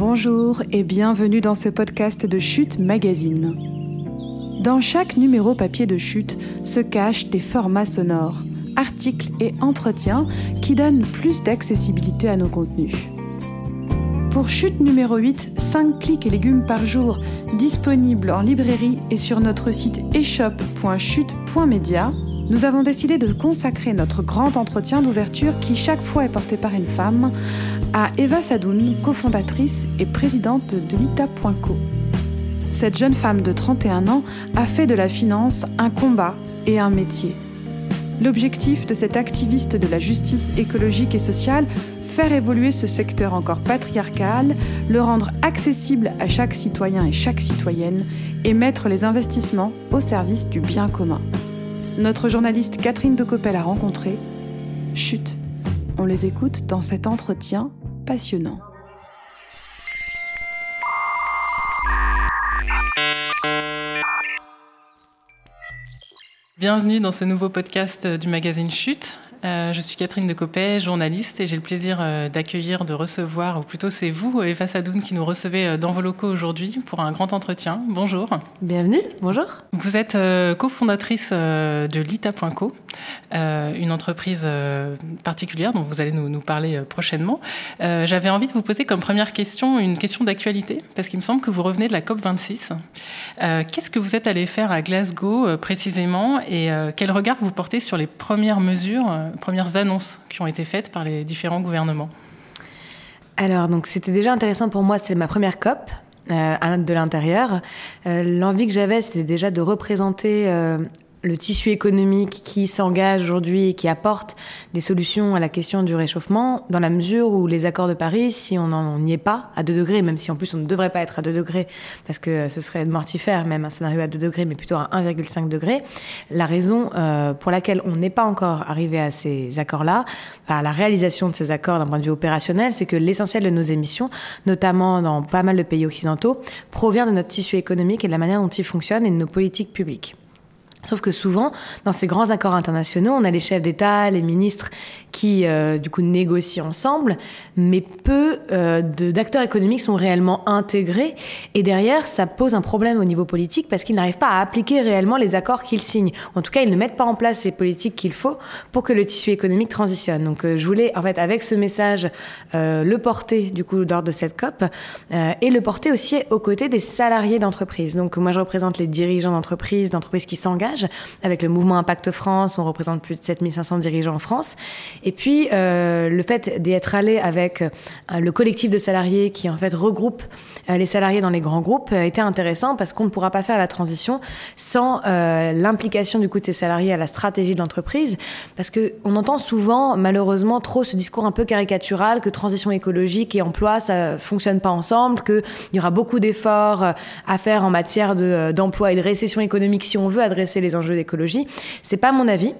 Bonjour et bienvenue dans ce podcast de Chute Magazine. Dans chaque numéro papier de Chute se cachent des formats sonores, articles et entretiens qui donnent plus d'accessibilité à nos contenus. Pour Chute numéro 8, 5 clics et légumes par jour, disponible en librairie et sur notre site eshop.chute.media, nous avons décidé de consacrer notre grand entretien d'ouverture qui chaque fois est porté par une femme à Eva Sadoun, cofondatrice et présidente de Lita.co. Cette jeune femme de 31 ans a fait de la finance un combat et un métier. L'objectif de cette activiste de la justice écologique et sociale, faire évoluer ce secteur encore patriarcal, le rendre accessible à chaque citoyen et chaque citoyenne et mettre les investissements au service du bien commun. Notre journaliste Catherine de Coppel a rencontré. Chut, on les écoute dans cet entretien passionnant. Bienvenue dans ce nouveau podcast du magazine Chute. Euh, je suis Catherine de Copet, journaliste, et j'ai le plaisir euh, d'accueillir, de recevoir, ou plutôt c'est vous, Eva Sadoun, qui nous recevez euh, dans vos locaux aujourd'hui pour un grand entretien. Bonjour. Bienvenue, bonjour. Vous êtes cofondatrice de Lita.co, une entreprise particulière dont vous allez nous, parler prochainement. J'avais envie de vous poser comme première question une question d'actualité, parce qu'il me semble que vous revenez de la COP26. Qu'est-ce que vous êtes allé faire à Glasgow précisément, et quel regard vous portez sur les premières mesures premières annonces qui ont été faites par les différents gouvernements? Alors, donc c'était déjà intéressant pour moi, c'est ma première COP. Euh, de l'intérieur. Euh, l'envie que j'avais, c'était déjà de représenter euh, le tissu économique qui s'engage aujourd'hui et qui apporte des solutions à la question du réchauffement, dans la mesure où les accords de Paris, si on n'y est pas à 2 degrés, même si en plus on ne devrait pas être à 2 degrés, parce que ce serait mortifère même un scénario à 2 degrés, mais plutôt à 1,5 degré, la raison euh, pour laquelle on n'est pas encore arrivé à ces accords-là, à la réalisation de ces accords d'un point de vue opérationnel, c'est que l'essentiel de nos émissions, notamment dans pas mal de pays occidentaux, provient de notre tissu économique et de la manière dont il fonctionne et de nos politiques publiques. Sauf que souvent, dans ces grands accords internationaux, on a les chefs d'État, les ministres qui, euh, du coup, négocient ensemble, mais peu euh, d'acteurs économiques sont réellement intégrés. Et derrière, ça pose un problème au niveau politique parce qu'ils n'arrivent pas à appliquer réellement les accords qu'ils signent. En tout cas, ils ne mettent pas en place les politiques qu'il faut pour que le tissu économique transitionne. Donc, euh, je voulais, en fait, avec ce message, euh, le porter, du coup, lors de cette COP, et le porter aussi aux côtés des salariés d'entreprise. Donc, moi, je représente les dirigeants d'entreprise, d'entreprises qui s'engagent avec le mouvement Impact France, on représente plus de 7500 dirigeants en France. Et puis, euh, le fait d'être allé avec euh, le collectif de salariés qui, en fait, regroupe euh, les salariés dans les grands groupes était intéressant parce qu'on ne pourra pas faire la transition sans l'implication du coup de ces salariés à la stratégie de l'entreprise. Parce que on entend souvent, malheureusement, trop ce discours un peu caricatural que transition écologique et emploi, ça fonctionne pas ensemble, qu'il y aura beaucoup d'efforts à faire en matière d'emploi et de récession économique si on veut adresser les enjeux d'écologie. C'est pas mon avis.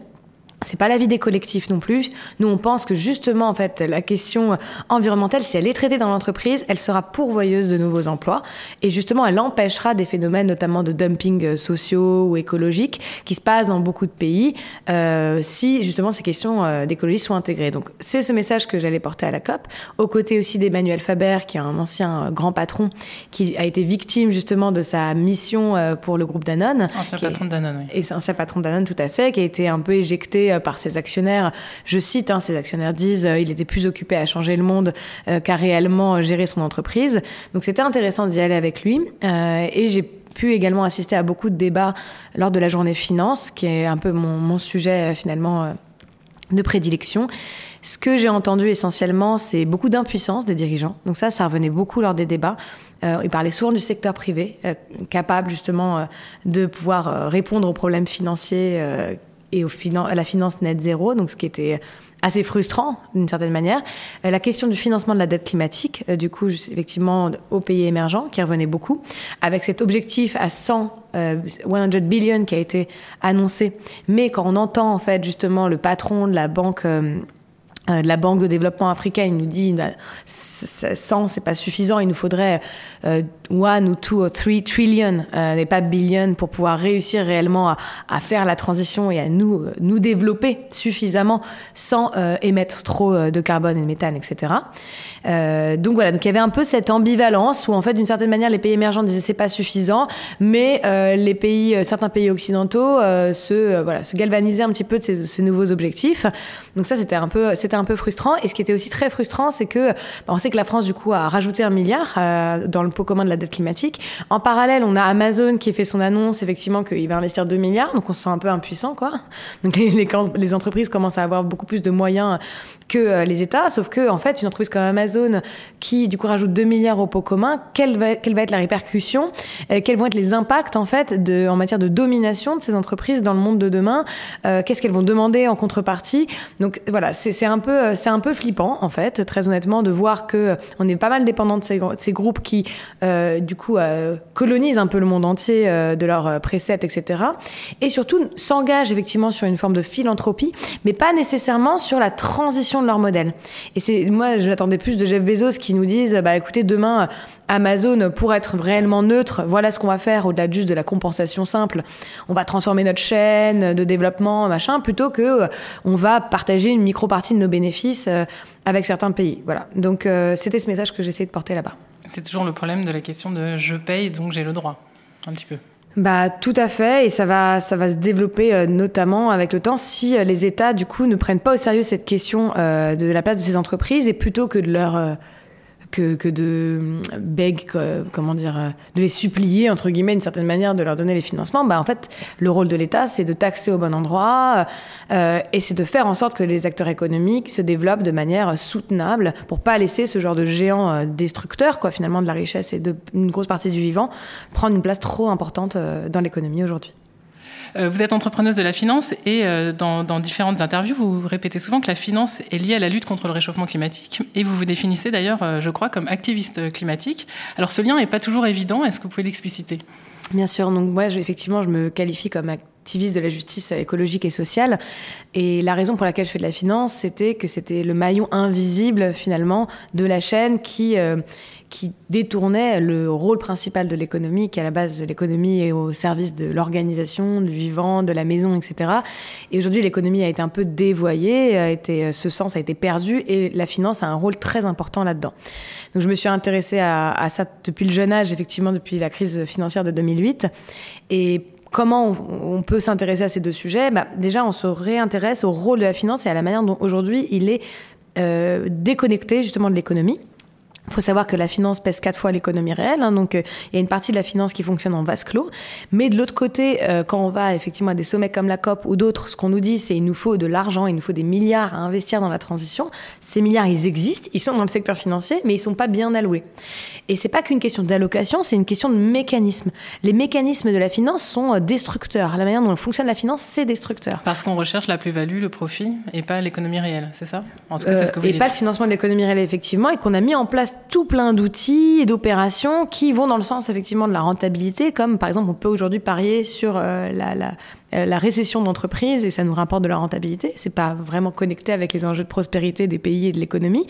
C'est pas l'avis des collectifs non plus. Nous, on pense que justement, en fait, la question environnementale, si elle est traitée dans l'entreprise, elle sera pourvoyeuse de nouveaux emplois. Et justement, elle empêchera des phénomènes, notamment de dumping euh, sociaux ou écologiques, qui se passent dans beaucoup de pays, euh, si justement ces questions euh, d'écologie sont intégrées. Donc, c'est ce message que j'allais porter à la COP, aux côtés aussi d'Emmanuel Faber, qui est un ancien grand patron, qui a été victime justement de sa mission pour le groupe Danone. Ancien patron de Danone, oui. Et ancien patron de Danone, tout à fait, qui a été un peu éjecté euh, par ses actionnaires. Je cite, hein, ses actionnaires disent euh, il était plus occupé à changer le monde euh, qu'à réellement gérer son entreprise. Donc c'était intéressant d'y aller avec lui. et j'ai pu également assister à beaucoup de débats lors de la journée finance, qui est un peu mon, sujet finalement de prédilection. Ce que j'ai entendu essentiellement, c'est beaucoup d'impuissance des dirigeants. Donc ça, ça revenait beaucoup lors des débats. Euh, ils parlaient souvent du secteur privé, capable justement de pouvoir répondre aux problèmes financiers et au à la finance net zéro, donc ce qui était assez frustrant d'une certaine manière. Euh, la question du financement de la dette climatique, euh, du coup, effectivement, aux pays émergents, qui revenait beaucoup, avec cet objectif à 100, 100 euh, billion qui a été annoncé. Mais quand on entend, en fait, justement, le patron de la banque de la Banque de développement africain, il nous dit bah, 100, c'est pas suffisant, il nous faudrait euh, one ou two ou three trillion, euh, et pas billion, pour pouvoir réussir réellement à, faire la transition et à nous nous développer suffisamment sans euh, émettre trop euh, de carbone et de méthane, etc. Euh, donc voilà, donc il y avait un peu cette ambivalence où en fait d'une certaine manière les pays émergents disaient c'est pas suffisant, mais euh, les pays, certains pays occidentaux se voilà se galvanisaient un petit peu de ces, ces nouveaux objectifs. Donc ça c'était un peu c'était un peu frustrant. Et ce qui était aussi très frustrant, c'est que bah, on sait que la France du coup a rajouté un milliard dans le pot commun de la climatique. En parallèle, on a Amazon qui fait son annonce effectivement qu'il va investir 2 milliards, donc on se sent un peu impuissant quoi. Donc les entreprises commencent à avoir beaucoup plus de moyens que les États, sauf que en fait une entreprise comme Amazon qui du coup rajoute 2 milliards au pot commun, quelle va, quelle va être la répercussion, euh, quels vont être les impacts en fait en matière de domination de ces entreprises dans le monde de demain, euh, qu'est-ce qu'elles vont demander en contrepartie? Donc voilà, c'est un peu un peu flippant en fait, très honnêtement, de voir que on est pas mal dépendant de ces, groupes qui euh, du coup euh, colonisent un peu le monde entier euh, de leurs préceptes, etc. Et surtout s'engagent effectivement sur une forme de philanthropie, mais pas nécessairement sur la transition de leur modèle. Et c'est moi, je l'attendais plus de Jeff Bezos qui nous dise, bah écoutez, demain Amazon, pour être réellement neutre, voilà ce qu'on va faire au-delà de juste de la compensation simple. On va transformer notre chaîne de développement, machin, plutôt que on va partager une micro-partie de nos bénéfices avec certains pays. Voilà. Donc c'était ce message que j'essayais de porter là-bas. C'est toujours le problème de la question de je paye, donc j'ai le droit, un petit peu. Bah tout à fait et ça va ça va se développer euh, notamment avec le temps si euh, les États du coup ne prennent pas au sérieux cette question euh, de la place de ces entreprises et plutôt que de leur que, que de beg, comment dire, de les supplier, entre guillemets, d'une certaine manière, de leur donner les financements, bah, en fait, le rôle de l'État, c'est de taxer au bon endroit euh, et c'est de faire en sorte que les acteurs économiques se développent de manière soutenable pour pas laisser ce genre de géants destructeurs, quoi, finalement, de la richesse et d'une grosse partie du vivant prendre une place trop importante dans l'économie aujourd'hui. Euh, vous êtes entrepreneuse de la finance et euh, dans, dans, différentes interviews, vous répétez souvent que la finance est liée à la lutte contre le réchauffement climatique. Et vous vous définissez d'ailleurs, euh, je crois, comme activiste climatique. Alors ce lien n'est pas toujours évident. Est-ce que vous pouvez l'expliciter? Bien sûr. Donc moi, je, effectivement, je me qualifie comme activiste de la justice écologique et sociale. Et la raison pour laquelle je fais de la finance, c'était que c'était le maillon invisible finalement de la chaîne qui euh, qui détournait le rôle principal de l'économie, qui à la base l'économie est au service de l'organisation, du vivant, de la maison, etc. Et aujourd'hui, l'économie a été un peu dévoyée, a été, ce sens a été perdu, et la finance a un rôle très important là-dedans. Donc je me suis intéressée à, à ça depuis le jeune âge, effectivement depuis la crise financière de 2008, et comment on peut s'intéresser à ces deux sujets bah, Déjà, on se réintéresse au rôle de la finance et à la manière dont aujourd'hui il est euh, déconnecté justement de l'économie. Il faut savoir que la finance pèse quatre fois l'économie réelle, hein, donc euh, il y a une partie de la finance qui fonctionne en vase clos. Mais de l'autre côté, euh, quand on va effectivement à des sommets comme la COP ou d'autres, ce qu'on nous dit, c'est il nous faut de l'argent, il nous faut des milliards à investir dans la transition. Ces milliards, ils existent, ils sont dans le secteur financier, mais ils sont pas bien alloués. Et c'est pas qu'une question d'allocation, c'est une question de mécanisme. Les mécanismes de la finance sont euh, destructeurs. La manière dont fonctionne la finance, c'est destructeur. Parce qu'on recherche la plus-value, le profit, et pas l'économie réelle, c'est ça? En tout cas, c'est ce que vous Et dites. pas le financement de l'économie réelle, effectivement, et qu'on a mis en place tout plein d'outils et d'opérations qui vont dans le sens effectivement de la rentabilité, comme par exemple on peut aujourd'hui parier sur euh, la, la, la, récession d'entreprise et ça nous rapporte de la rentabilité. C'est pas vraiment connecté avec les enjeux de prospérité des pays et de l'économie.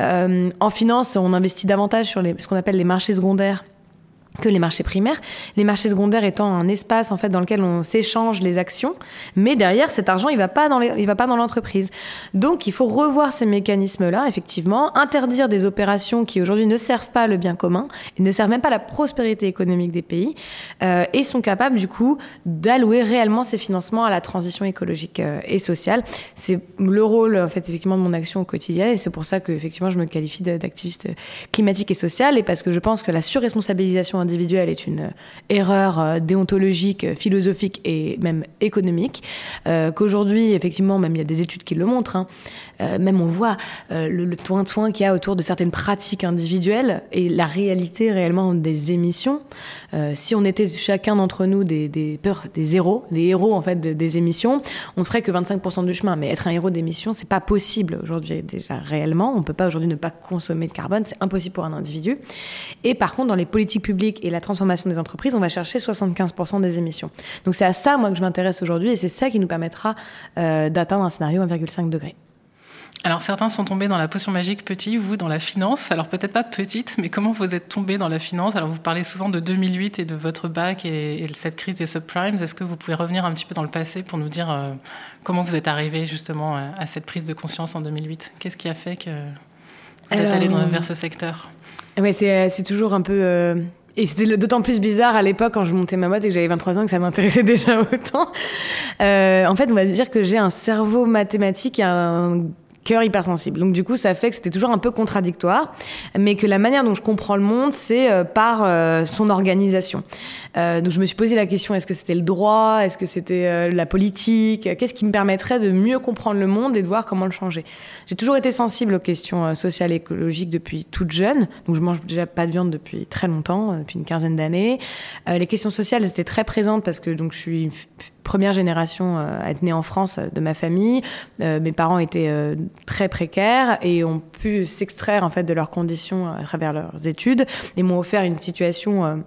Euh, en finance, on investit davantage sur les, ce qu'on appelle les marchés secondaires que les marchés primaires. Les marchés secondaires étant un espace en fait dans lequel on s'échange les actions, mais derrière cet argent il va pas dans il va pas dans l'entreprise. Donc il faut revoir ces mécanismes-là effectivement, interdire des opérations qui aujourd'hui ne servent pas le bien commun et ne servent même pas la prospérité économique des pays euh, et sont capables du coup d'allouer réellement ces financements à la transition écologique euh, et sociale. C'est le rôle en fait effectivement de mon action au quotidien et c'est pour ça que effectivement je me qualifie d'activiste climatique et sociale et parce que je pense que la surresponsabilisation est une erreur euh, déontologique, philosophique et même économique. Euh, Qu'aujourd'hui, effectivement, même il y a des études qui le montrent, hein, euh, même on voit euh, le, le toin de soin qu'il y a autour de certaines pratiques individuelles et la réalité réellement des émissions. Euh, si on était chacun d'entre nous des, des, des héros, des héros en fait de, des émissions, on ne ferait que 25% du chemin. Mais être un héros d'émissions, c'est pas possible aujourd'hui déjà réellement. On peut pas aujourd'hui ne pas consommer de carbone, c'est impossible pour un individu. Et par contre, dans les politiques publiques et la transformation des entreprises, on va chercher 75% des émissions. Donc c'est à ça moi que je m'intéresse aujourd'hui et c'est ça qui nous permettra euh, d'atteindre un scénario 1,5 degré. Alors certains sont tombés dans la potion magique petit, vous dans la finance. Alors peut-être pas petite, mais comment vous êtes tombé dans la finance? Alors vous parlez souvent de 2008 et de votre bac et, cette crise des subprimes. Est-ce que vous pouvez revenir un petit peu dans le passé pour nous dire euh, comment vous êtes arrivé justement à, cette prise de conscience en 2008 Qu'est-ce qui a fait que vous êtes allé vers ce secteur? Oui, c'est toujours un peu euh, et c'était d'autant plus bizarre à l'époque quand je montais ma boîte et que j'avais 23 ans que ça m'intéressait déjà autant. Euh, en fait, on va dire que j'ai un cerveau mathématique et un cœur. Donc du coup, ça fait que c'était toujours un peu contradictoire, mais que la manière dont je comprends le monde, c'est euh, par euh, son organisation. Euh, donc je me suis posé la question est-ce que c'était le droit, est-ce que c'était la politique, qu'est-ce qui me permettrait de mieux comprendre le monde et de voir comment le changer? J'ai toujours été sensible aux questions sociales et écologiques depuis toute jeune, donc je mange déjà pas de viande depuis très longtemps, depuis une quinzaine d'années. les questions sociales étaient très présentes parce que donc je suis première génération euh, à être née en France euh, de ma famille. Euh, mes parents étaient très précaires et ont pu s'extraire en fait de leurs conditions à travers leurs études et m'ont offert une situation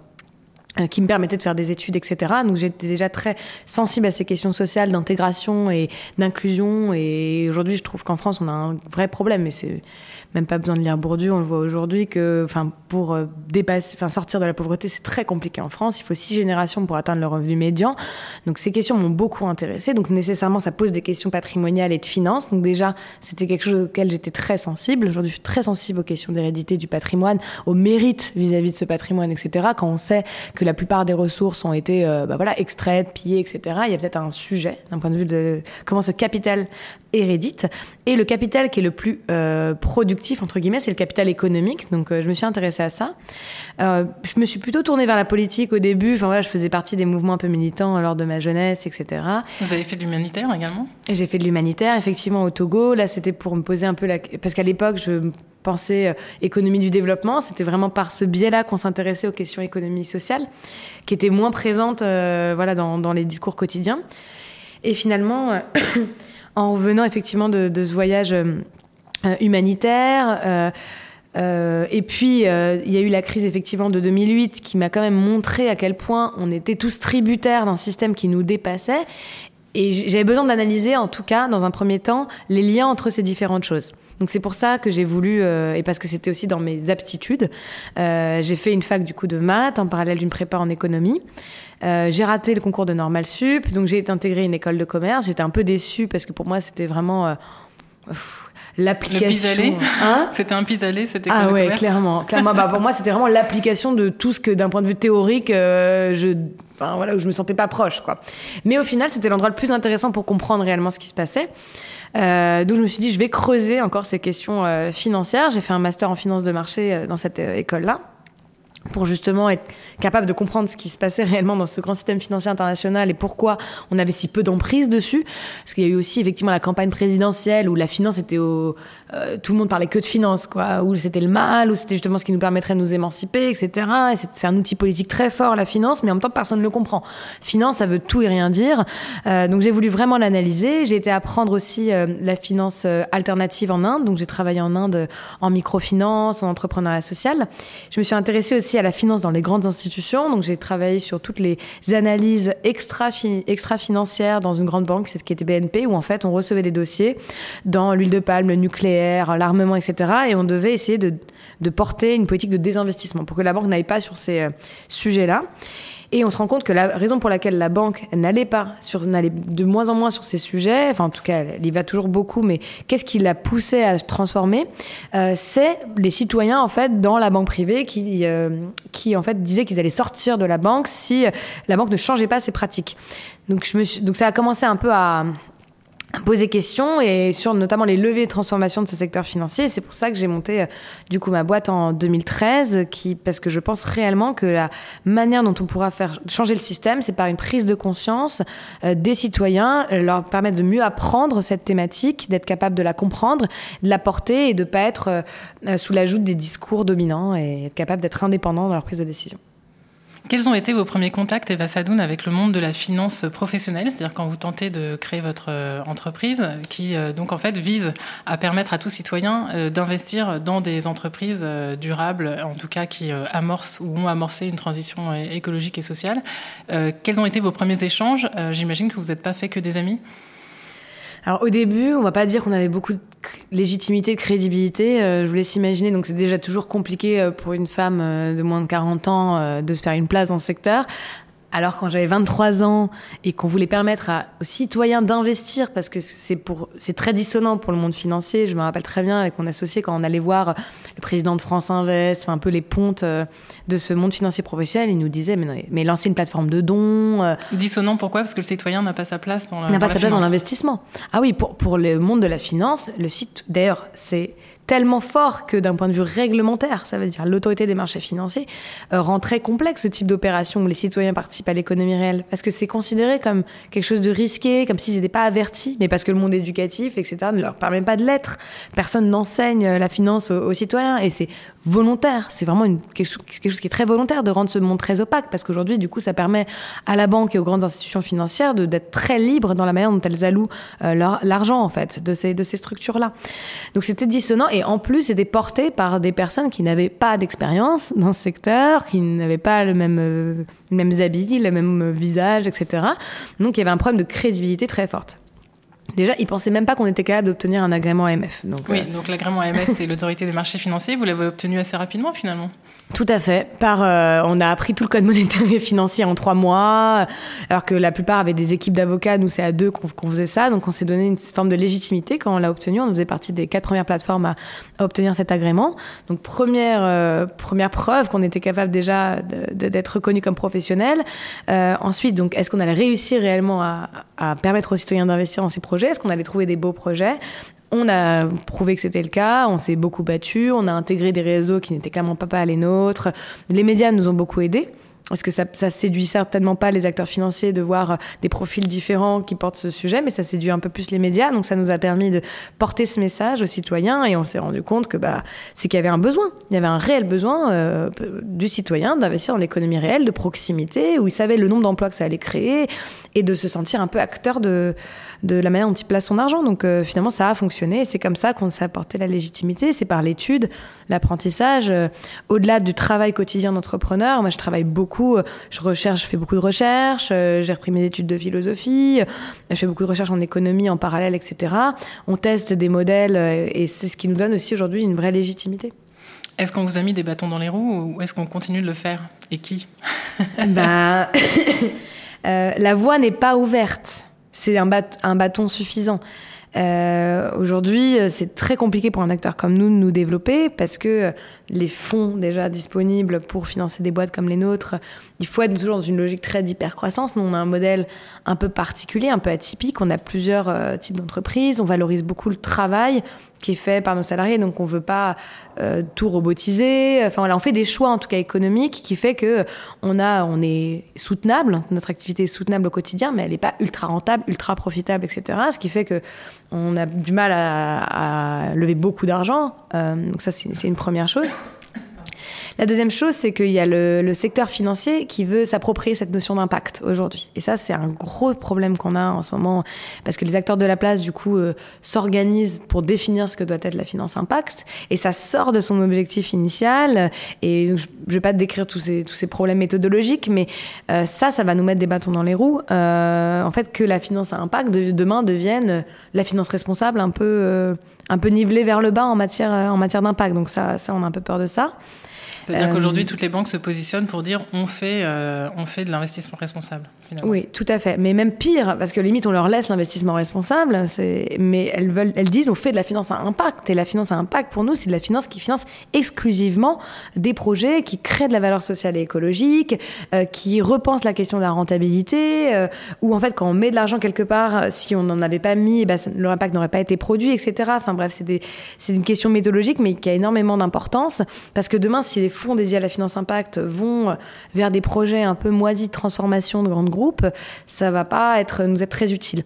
qui me permettait de faire des études, etc. Donc j'étais déjà très sensible à ces questions sociales d'intégration et d'inclusion. Et aujourd'hui, je trouve qu'en France, on a un vrai problème. Mais c'est même pas besoin de lire Bourdieu, on le voit aujourd'hui que, enfin, pour euh, dépasser, enfin, sortir de la pauvreté, c'est très compliqué en France. Il faut six générations pour atteindre le revenu médian. Donc, ces questions m'ont beaucoup intéressée. Donc, nécessairement, ça pose des questions patrimoniales et de finances. Donc, déjà, c'était quelque chose auquel j'étais très sensible. Aujourd'hui, je suis très sensible aux questions d'hérédité du patrimoine, au mérite vis-à-vis de ce patrimoine, etc. Quand on sait que la plupart des ressources ont été, euh, bah, voilà, extraites, pillées, etc. Il y a peut-être un sujet d'un point de vue de comment ce capital hérédite. Et le capital qui est le plus euh, productif, entre guillemets, c'est le capital économique. Donc euh, je me suis intéressée à ça. Euh, je me suis plutôt tournée vers la politique au début. Enfin voilà, je faisais partie des mouvements un peu militants lors de ma jeunesse, etc. Vous avez fait de l'humanitaire également? J'ai fait de l'humanitaire, effectivement, au Togo. Là, c'était pour me poser un peu la... Parce qu'à l'époque, je pensais économie du développement. C'était vraiment par ce biais-là qu'on s'intéressait aux questions économie sociale, qui étaient moins présentes voilà, dans, les discours quotidiens. Et finalement en revenant effectivement de, ce voyage euh, euh, humanitaire. Euh, et puis, il y a eu la crise effectivement de 2008 qui m'a quand même montré à quel point on était tous tributaires d'un système qui nous dépassait. Et j'avais besoin d'analyser, en tout cas, dans un premier temps, les liens entre ces différentes choses. Donc c'est pour ça que j'ai voulu, et parce que c'était aussi dans mes aptitudes, j'ai fait une fac du coup de maths en parallèle d'une prépa en économie. Euh, j'ai raté le concours de Normal Sup, donc j'ai été intégrée une école de commerce. J'étais un peu déçue parce que pour moi, c'était vraiment euh, l'application. Hein C'était un pis-aller, c'était Ah ouais, clairement. clairement bah, pour moi, c'était vraiment l'application de tout ce que, d'un point de vue théorique, euh, je, enfin, voilà, où je me sentais pas proche, quoi. Mais au final, c'était l'endroit le plus intéressant pour comprendre réellement ce qui se passait. Euh, donc je me suis dit, je vais creuser encore ces questions euh, financières. J'ai fait un master en finance de marché dans cette école-là pour justement être capable de comprendre ce qui se passait réellement dans ce grand système financier international et pourquoi on avait si peu d'emprise dessus. Parce qu'il y a eu aussi effectivement la campagne présidentielle où la finance était au... Euh, tout le monde parlait que de finance, quoi. Où c'était le mal, où c'était justement ce qui nous permettrait de nous émanciper, etc. Et c'est un outil politique très fort, la finance, mais en même temps, personne ne le comprend. Finance, ça veut tout et rien dire. Euh, donc j'ai voulu vraiment l'analyser. J'ai été apprendre aussi euh, la finance alternative en Inde. Donc j'ai travaillé en Inde en microfinance, en entrepreneuriat social. Je me suis intéressée aussi à la finance dans les grandes institutions. Donc, j'ai travaillé sur toutes les analyses extra, extra financières dans une grande banque, qui était BNP, où en fait, on recevait des dossiers dans l'huile de palme, le nucléaire, l'armement, etc. Et on devait essayer de, de porter une politique de désinvestissement pour que la banque n'aille pas sur ces euh, sujets-là. Et on se rend compte que la raison pour laquelle la banque n'allait pas, sur, n'allait de moins en moins sur ces sujets, enfin en tout cas elle y va toujours beaucoup, mais qu'est-ce qui l'a poussé à se transformer euh, C'est les citoyens en fait dans la banque privée qui, euh, qui en fait disaient qu'ils allaient sortir de la banque si la banque ne changeait pas ses pratiques. Donc, je me suis, donc ça a commencé un peu à, poser questions et sur notamment les levées de transformation de ce secteur financier. C'est pour ça que j'ai monté euh, du coup ma boîte en 2013, qui parce que je pense réellement que la manière dont on pourra faire changer le système, c'est par une prise de conscience euh, des citoyens, euh, leur permettre de mieux apprendre cette thématique, d'être capable de la comprendre, de la porter et de pas être sous l'ajout des discours dominants et être capable d'être indépendant dans leur prise de décision. Quels ont été vos premiers contacts, Eva Sadoun, avec le monde de la finance professionnelle? C'est-à-dire quand vous tentez de créer votre euh, entreprise, qui euh, donc en fait vise à permettre à tout citoyen euh, d'investir dans des entreprises durables, en tout cas qui amorcent ou ont amorcé une transition écologique et sociale. Quels ont été vos premiers échanges? J'imagine que vous n'êtes pas fait que des amis. Alors au début, on va pas dire qu'on avait beaucoup de légitimité, de crédibilité. Euh, je vous laisse imaginer. Donc c'est déjà toujours compliqué euh, pour une femme euh, de moins de 40 ans de se faire une place dans ce secteur. Alors quand j'avais 23 ans et qu'on voulait permettre à, aux citoyens d'investir, parce que c'est pour c'est très dissonant pour le monde financier. Je me rappelle très bien avec mon associé quand on allait voir le président de France Invest, enfin un peu les pontes euh, de ce monde financier professionnel, il nous disait mais, mais lancer une plateforme de dons. Euh, dissonant pourquoi? Parce que le citoyen n'a pas sa place dans la. N'a pas sa place dans l'investissement. Ah oui, pour pour le monde de la finance, le site d'ailleurs c'est tellement fort que d'un point de vue réglementaire, ça veut dire l'autorité des marchés financiers, euh, rend très complexe ce type d'opération où les citoyens participent à l'économie réelle. Parce que c'est considéré comme quelque chose de risqué, comme s'ils n'étaient pas avertis, mais parce que le monde éducatif, etc., ne leur permet pas de l'être. Personne n'enseigne la finance aux, citoyens et c'est volontaire. C'est vraiment quelque, chose qui est très volontaire de rendre ce monde très opaque parce qu'aujourd'hui, du coup, ça permet à la banque et aux grandes institutions financières d'être très libres dans la manière dont elles allouent euh, l'argent, en fait, de ces structures-là. Donc c'était dissonant et en plus c'était porté par des personnes qui n'avaient pas d'expérience dans ce secteur, qui n'avaient pas le même, euh, les mêmes habits, le même visage, etc. Donc il y avait un problème de crédibilité très forte. Déjà, ils pensaient même pas qu'on était capable d'obtenir un agrément AMF. Donc, oui, euh, donc l'agrément AMF, c'est l'autorité des marchés financiers. Vous l'avez obtenu assez rapidement finalement tout à fait. Par, euh, on a appris tout le code monétaire et financier en trois mois, alors que la plupart avaient des équipes d'avocats. Nous, c'est à deux qu'on faisait ça. Donc, on s'est donné une forme de légitimité quand on l'a obtenu. On faisait partie des quatre premières plateformes à, obtenir cet agrément. Donc, première euh, première preuve qu'on était capable déjà d'être reconnu comme professionnel. Ensuite, donc, est-ce qu'on allait réussir réellement à, à permettre aux citoyens d'investir dans ces projets? Est-ce qu'on allait trouver des beaux projets? On a prouvé que c'était le cas, on s'est beaucoup battu, on a intégré des réseaux qui n'étaient clairement pas, les nôtres. Les médias nous ont beaucoup aidés. Parce que ça, séduit certainement pas les acteurs financiers de voir des profils différents qui portent ce sujet, mais ça séduit un peu plus les médias. Donc ça nous a permis de porter ce message aux citoyens et on s'est rendu compte que bah, c'est qu'il y avait un besoin. Il y avait un réel besoin euh, du citoyen d'investir dans l'économie réelle, de proximité, où il savait le nombre d'emplois que ça allait créer et de se sentir un peu acteur de, de la manière dont il place son argent. Donc euh, finalement, ça a fonctionné et c'est comme ça qu'on s'est apporté la légitimité. C'est par l'étude, l'apprentissage. Euh, au-delà du travail quotidien d'entrepreneur, moi je travaille beaucoup, euh, je recherche, je fais beaucoup de recherches, j'ai repris mes études de philosophie, je fais beaucoup de recherches en économie en parallèle, etc. On teste des modèles et c'est ce qui nous donne aussi aujourd'hui une vraie légitimité. Est-ce qu'on vous a mis des bâtons dans les roues ou est-ce qu'on continue de le faire? Et qui? Bah, La voie n'est pas ouverte c'est un, un, bâton suffisant. Euh, Aujourd'hui, euh, c'est très compliqué pour un acteur comme nous de nous développer parce que les fonds déjà disponibles pour financer des boîtes comme les nôtres, il faut être toujours dans une logique très d'hypercroissance. Nous, on a un modèle un peu particulier, un peu atypique. On a plusieurs euh, types d'entreprises. On valorise beaucoup le travail qui est fait par nos salariés, donc on veut pas euh, tout robotiser. Enfin voilà, on fait des choix en tout cas économiques qui fait que on a, on est soutenable, notre activité est soutenable au quotidien, mais elle n'est pas ultra rentable, ultra profitable, etc. Ce qui fait que on a du mal à, à lever beaucoup d'argent. Euh, donc ça, c'est une première chose. La deuxième chose, c'est qu'il y a le, secteur financier qui veut s'approprier cette notion d'impact aujourd'hui. Et ça, c'est un gros problème qu'on a en ce moment, parce que les acteurs de la place, du coup, euh, s'organisent pour définir ce que doit être la finance impact, et ça sort de son objectif initial. Et je ne vais pas décrire tous ces, tous ces problèmes méthodologiques, mais euh, ça, ça va nous mettre des bâtons dans les roues. Euh, en fait, que la finance à impact de, demain devienne la finance responsable un peu, un peu nivelée vers le bas en matière, en matière d'impact. Donc ça, ça, on a un peu peur de ça. C'est-à-dire euh, qu'aujourd'hui, toutes les banques se positionnent pour dire on fait, euh, on fait de l'investissement responsable. Oui, tout à fait. Mais même pire, parce que limite, on leur laisse l'investissement responsable, mais elles, veulent, elles disent on fait de la finance à impact. Et la finance à impact, pour nous, c'est de la finance qui finance exclusivement des projets qui créent de la valeur sociale et écologique, euh, qui repensent la question de la rentabilité, ou en fait, quand on met de l'argent quelque part, si on n'en avait pas mis, bah, le impact n'aurait pas été produit, etc. Enfin bref, c'est une question méthodologique, mais qui a énormément d'importance, parce que demain, si les fonds dédiés à la finance impact vont vers des projets un peu moisis de transformation de grands groupes, ça va pas être nous être très utile.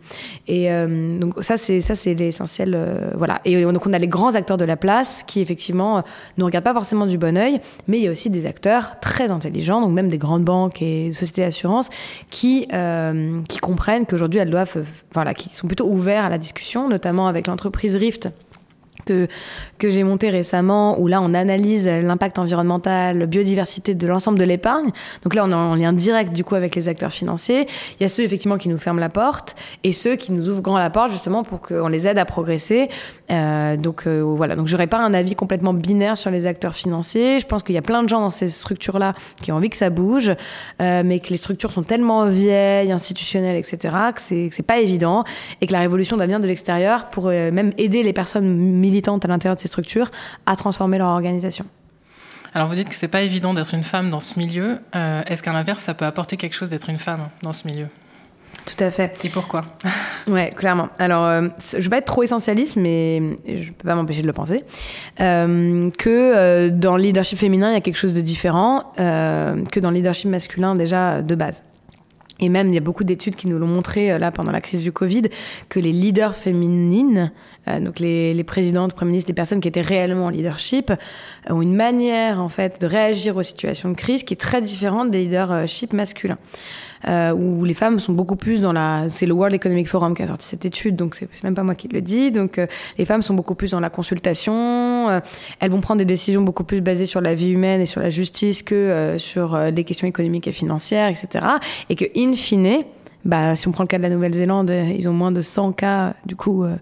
Et euh, donc ça c'est ça c'est l'essentiel euh, voilà. Et donc on a les grands acteurs de la place qui effectivement ne regardent pas forcément du bon œil, mais il y a aussi des acteurs très intelligents, donc même des grandes banques et sociétés d'assurance qui euh, qui comprennent qu'aujourd'hui elles doivent voilà qui sont plutôt ouverts à la discussion, notamment avec l'entreprise Rift que, j'ai monté récemment, où là on analyse l'impact environnemental, la biodiversité de l'ensemble de l'épargne. Donc là on est en lien direct du coup avec les acteurs financiers. Il y a ceux effectivement qui nous ferment la porte et ceux qui nous ouvrent grand la porte justement pour qu'on les aide à progresser. Euh, donc euh, voilà, donc j'aurais pas un avis complètement binaire sur les acteurs financiers. Je pense qu'il y a plein de gens dans ces structures-là qui ont envie que ça bouge, euh, mais que les structures sont tellement vieilles, institutionnelles, etc., que c'est, pas évident et que la révolution doit venir de l'extérieur pour même aider les personnes militantes à l'intérieur de ces structures à transformer leur organisation. Alors vous dites que c'est pas évident d'être une femme dans ce milieu. Euh, est-ce qu'à l'inverse, ça peut apporter quelque chose d'être une femme dans ce milieu? Tout à fait. Et pourquoi? Ouais, clairement. Alors, euh, je vais pas être trop essentialiste, mais je peux pas m'empêcher de le penser. Euh, que euh, dans le leadership féminin, il y a quelque chose de différent que dans le leadership masculin déjà de base. Et même, il y a beaucoup d'études qui nous l'ont montré euh, là pendant la crise du Covid, que les leaders féminines, euh, donc les, les présidentes, premiers ministres, les personnes qui étaient réellement en leadership, euh, ont une manière en fait de réagir aux situations de crise qui est très différente des leaderships masculins. Euh, où les femmes sont beaucoup plus dans la. C'est le World Economic Forum qui a sorti cette étude, donc c'est même pas moi qui le dis. Donc euh, les femmes sont beaucoup plus dans la consultation. euh, elles vont prendre des décisions beaucoup plus basées sur la vie humaine et sur la justice que euh, sur euh, les questions économiques et financières, etc. Et que in fine, bah, si on prend le cas de la Nouvelle-Zélande, euh, ils ont moins de 100 cas, du coup, euh,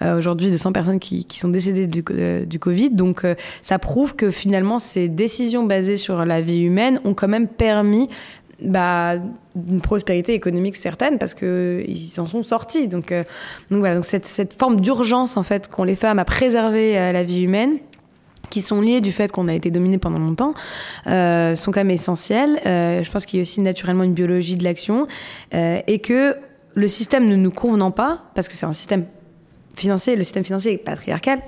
euh, aujourd'hui, de 100 personnes qui, qui sont décédées du, euh, du Covid. Donc, euh, ça prouve que finalement, ces décisions basées sur la vie humaine ont quand même permis bah, une prospérité économique certaine parce que ils en sont sortis. Donc, euh, donc voilà, donc cette, cette forme d'urgence en fait qu'ont les femmes à préserver euh, la vie humaine qui sont liées du fait qu'on a été dominé pendant longtemps, euh, sont quand même essentielles. Euh, je pense qu'il y a aussi naturellement une biologie de l'action et que le système ne nous convenant pas, parce que c'est un système financier, le système financier est patriarcal,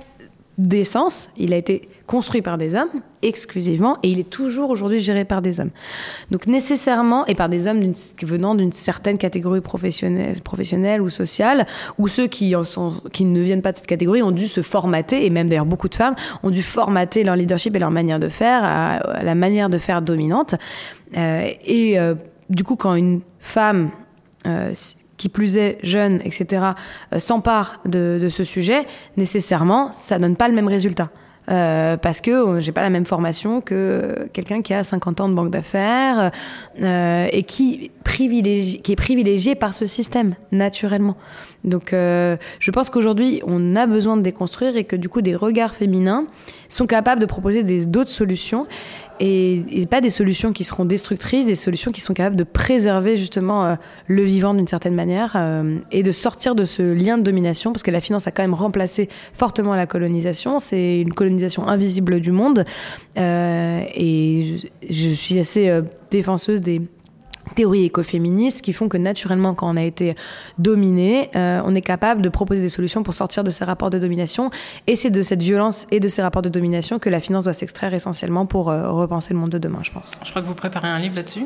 d'essence, il a été construit par des hommes exclusivement et il est toujours aujourd'hui géré par des hommes. Donc nécessairement et par des hommes venant d'une certaine catégorie professionnelle, ou sociale, ou ceux qui ne viennent pas de cette catégorie ont dû se formater et même d'ailleurs beaucoup de femmes ont dû formater leur leadership et leur manière de faire à, la manière de faire dominante. Euh, et euh, du coup, quand une femme euh, qui plus est jeune, etc., s'empare de, de ce sujet, nécessairement, ça donne pas le même résultat. Euh, parce que euh, j'ai pas la même formation que quelqu'un qui a 50 ans de banque d'affaires euh, et qui, privilégie, qui est privilégié par ce système naturellement. Donc je pense qu'aujourd'hui on a besoin de déconstruire et que du coup des regards féminins sont capables de proposer d'autres solutions et, pas des solutions qui seront destructrices, des solutions qui sont capables de préserver justement euh, le vivant d'une certaine manière euh, et de sortir de ce lien de domination parce que la finance a quand même remplacé fortement la colonisation. C'est une colonisation invisible du monde euh, et je, suis assez défenseuse des théories écoféministes qui font que naturellement, quand on a été dominé, euh, on est capable de proposer des solutions pour sortir de ces rapports de domination. Et c'est de cette violence et de ces rapports de domination que la finance doit s'extraire essentiellement pour euh, repenser le monde de demain, je pense. Je crois que vous préparez un livre là-dessus?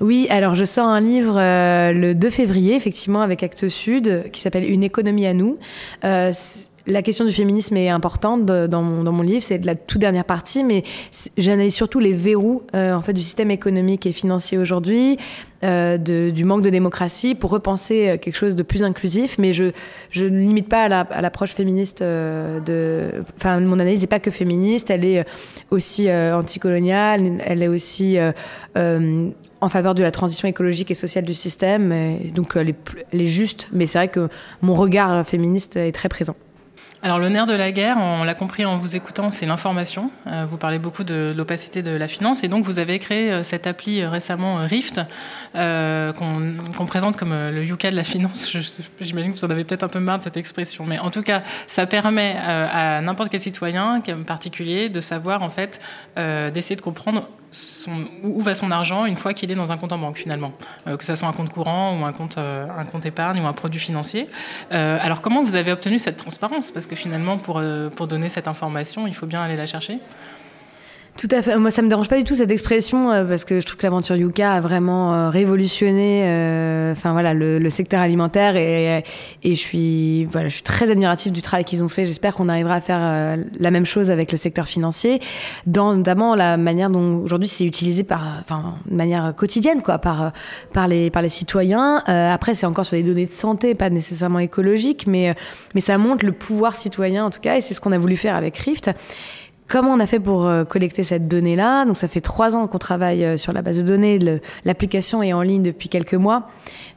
Oui, alors je sors un livre euh, le 2 février, effectivement, avec Actes Sud, qui s'appelle Une économie à nous. La question du féminisme est importante dans mon, livre, c'est la toute dernière partie, mais j'analyse surtout les verrous euh, en fait du système économique et financier aujourd'hui, euh, du manque de démocratie, pour repenser euh, quelque chose de plus inclusif. Mais je, ne limite pas à la- à l'approche féministe de. Enfin, mon analyse n'est pas que féministe, elle est aussi anticoloniale, elle est aussi en faveur de la transition écologique et sociale du système. Donc, elle est, juste, mais c'est vrai que mon regard féministe est très présent. Alors le nerf de la guerre, on l'a compris en vous écoutant, c'est l'information. Euh, vous parlez beaucoup de l'opacité de la finance et donc vous avez créé euh, cette appli euh, récemment Rift qu'on présente comme le Yuka de la finance. J'imagine que vous en avez peut-être un peu marre de cette expression, mais en tout cas, ça permet à n'importe quel citoyen, en particulier, de savoir en fait, d'essayer de comprendre où va son argent une fois qu'il est dans un compte en banque finalement, Euh, que ce soit un compte courant ou un compte, euh, un compte épargne ou un produit financier. Euh, alors comment vous avez obtenu cette transparence? Parce que finalement, pour, pour donner cette information, il faut bien aller la chercher. Tout à fait. Moi, ça me dérange pas du tout cette expression euh, parce que je trouve que l'aventure Yuka a vraiment euh, révolutionné, euh, enfin voilà, le, le, secteur alimentaire et, et je suis voilà, je suis très admirative du travail qu'ils ont fait. J'espère qu'on arrivera à faire la même chose avec le secteur financier, dans notamment la manière dont aujourd'hui c'est utilisé par, enfin, de manière quotidienne quoi, par par les par les citoyens. après, c'est encore sur les données de santé, pas nécessairement écologiques, mais mais ça montre le pouvoir citoyen en tout cas, et c'est ce qu'on a voulu faire avec Rift. Comment on a fait pour euh, collecter cette donnée-là? Donc ça fait trois ans qu'on travaille euh, sur la base de données. L'application est en ligne depuis quelques mois,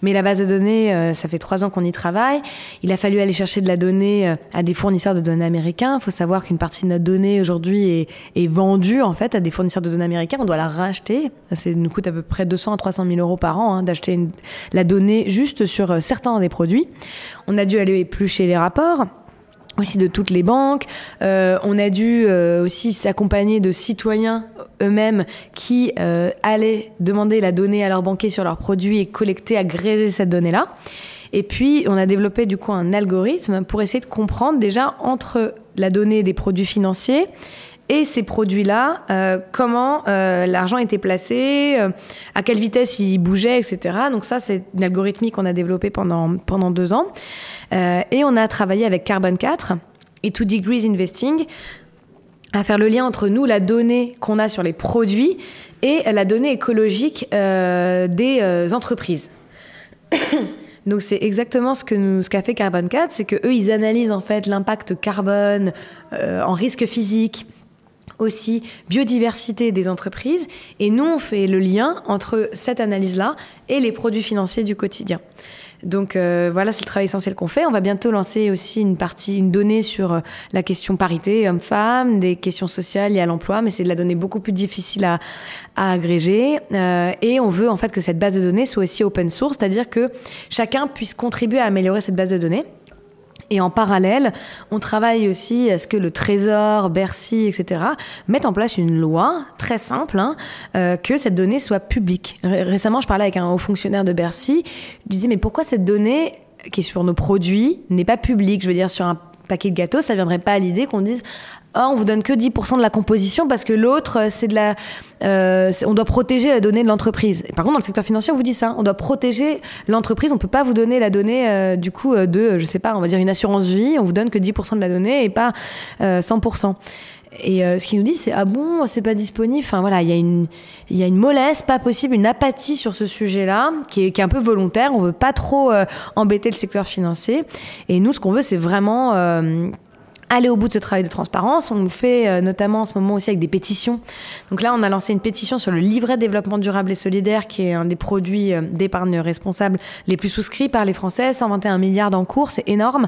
mais la base de données, euh, ça fait trois ans qu'on y travaille. Il a fallu aller chercher de la donnée à des fournisseurs de données américains. Il faut savoir qu'une partie de notre donnée aujourd'hui est, vendue en fait à des fournisseurs de données américains. On doit la racheter. Ça nous coûte à peu près 200 à 300 000 euros par an hein, d'acheter la donnée juste sur certains des produits. On a dû aller éplucher les rapports aussi de toutes les banques. Euh, on a dû euh, aussi s'accompagner de citoyens eux-mêmes qui euh, allaient demander la donnée à leur banquier sur leurs produits et collecter, agréger cette donnée-là. Et puis, on a développé du coup un algorithme pour essayer de comprendre déjà entre la donnée des produits financiers et ces produits-là, euh, comment euh, l'argent était placé, euh, à quelle vitesse il bougeait, etc. Donc ça, c'est une algorithmie qu'on a développée pendant, pendant deux ans. et on a travaillé avec Carbon 4 et 2 Degrees Investing à faire le lien entre nous, la donnée qu'on a sur les produits et la donnée écologique des entreprises. Donc c'est exactement ce que ce qu'a fait Carbon 4, c'est que eux ils analysent en fait l'impact carbone en risque physique, aussi biodiversité des entreprises. Et nous, on fait le lien entre cette analyse-là et les produits financiers du quotidien. Donc euh, voilà, c'est le travail essentiel qu'on fait. On va bientôt lancer aussi une partie, une donnée sur euh, la question parité homme-femme, des questions sociales liées à l'emploi, mais c'est de la donnée beaucoup plus difficile à, agréger. Euh, et on veut en fait que cette base de données soit aussi open source, c'est-à-dire que chacun puisse contribuer à améliorer cette base de données. Et en parallèle, on travaille aussi à ce que le Trésor, Bercy, etc. mettent en place une loi très simple, hein, euh, que cette donnée soit publique. Récemment, je parlais avec un haut fonctionnaire de Bercy. Je disais, mais pourquoi cette donnée qui est sur nos produits n'est pas publique? Je veux dire, sur un paquet de gâteaux, ça viendrait pas à l'idée qu'on dise oh, on vous donne que 10% de la composition parce que l'autre, euh, c'est de la. Euh, on doit protéger la donnée de l'entreprise. Par contre, dans le secteur financier, on vous dit ça. On doit protéger l'entreprise. On peut pas vous donner la donnée, euh, du coup, de, je sais pas, on va dire une assurance vie. On vous donne que 10% de la donnée et pas 100%. Et ce qu'il nous dit, c'est ah bon, c'est pas disponible. Enfin voilà, il y a une, il y a une mollesse, pas possible, une apathie sur ce sujet-là, qui est, qui est un peu volontaire. On veut pas trop embêter le secteur financier. Et nous, ce qu'on veut, c'est vraiment aller au bout de ce travail de transparence. On fait euh, notamment en ce moment aussi avec des pétitions. Donc là, on a lancé une pétition sur le livret développement durable et solidaire, qui est un des produits euh, d'épargne responsable les plus souscrits par les Français. 121 milliards en cours, c'est énorme.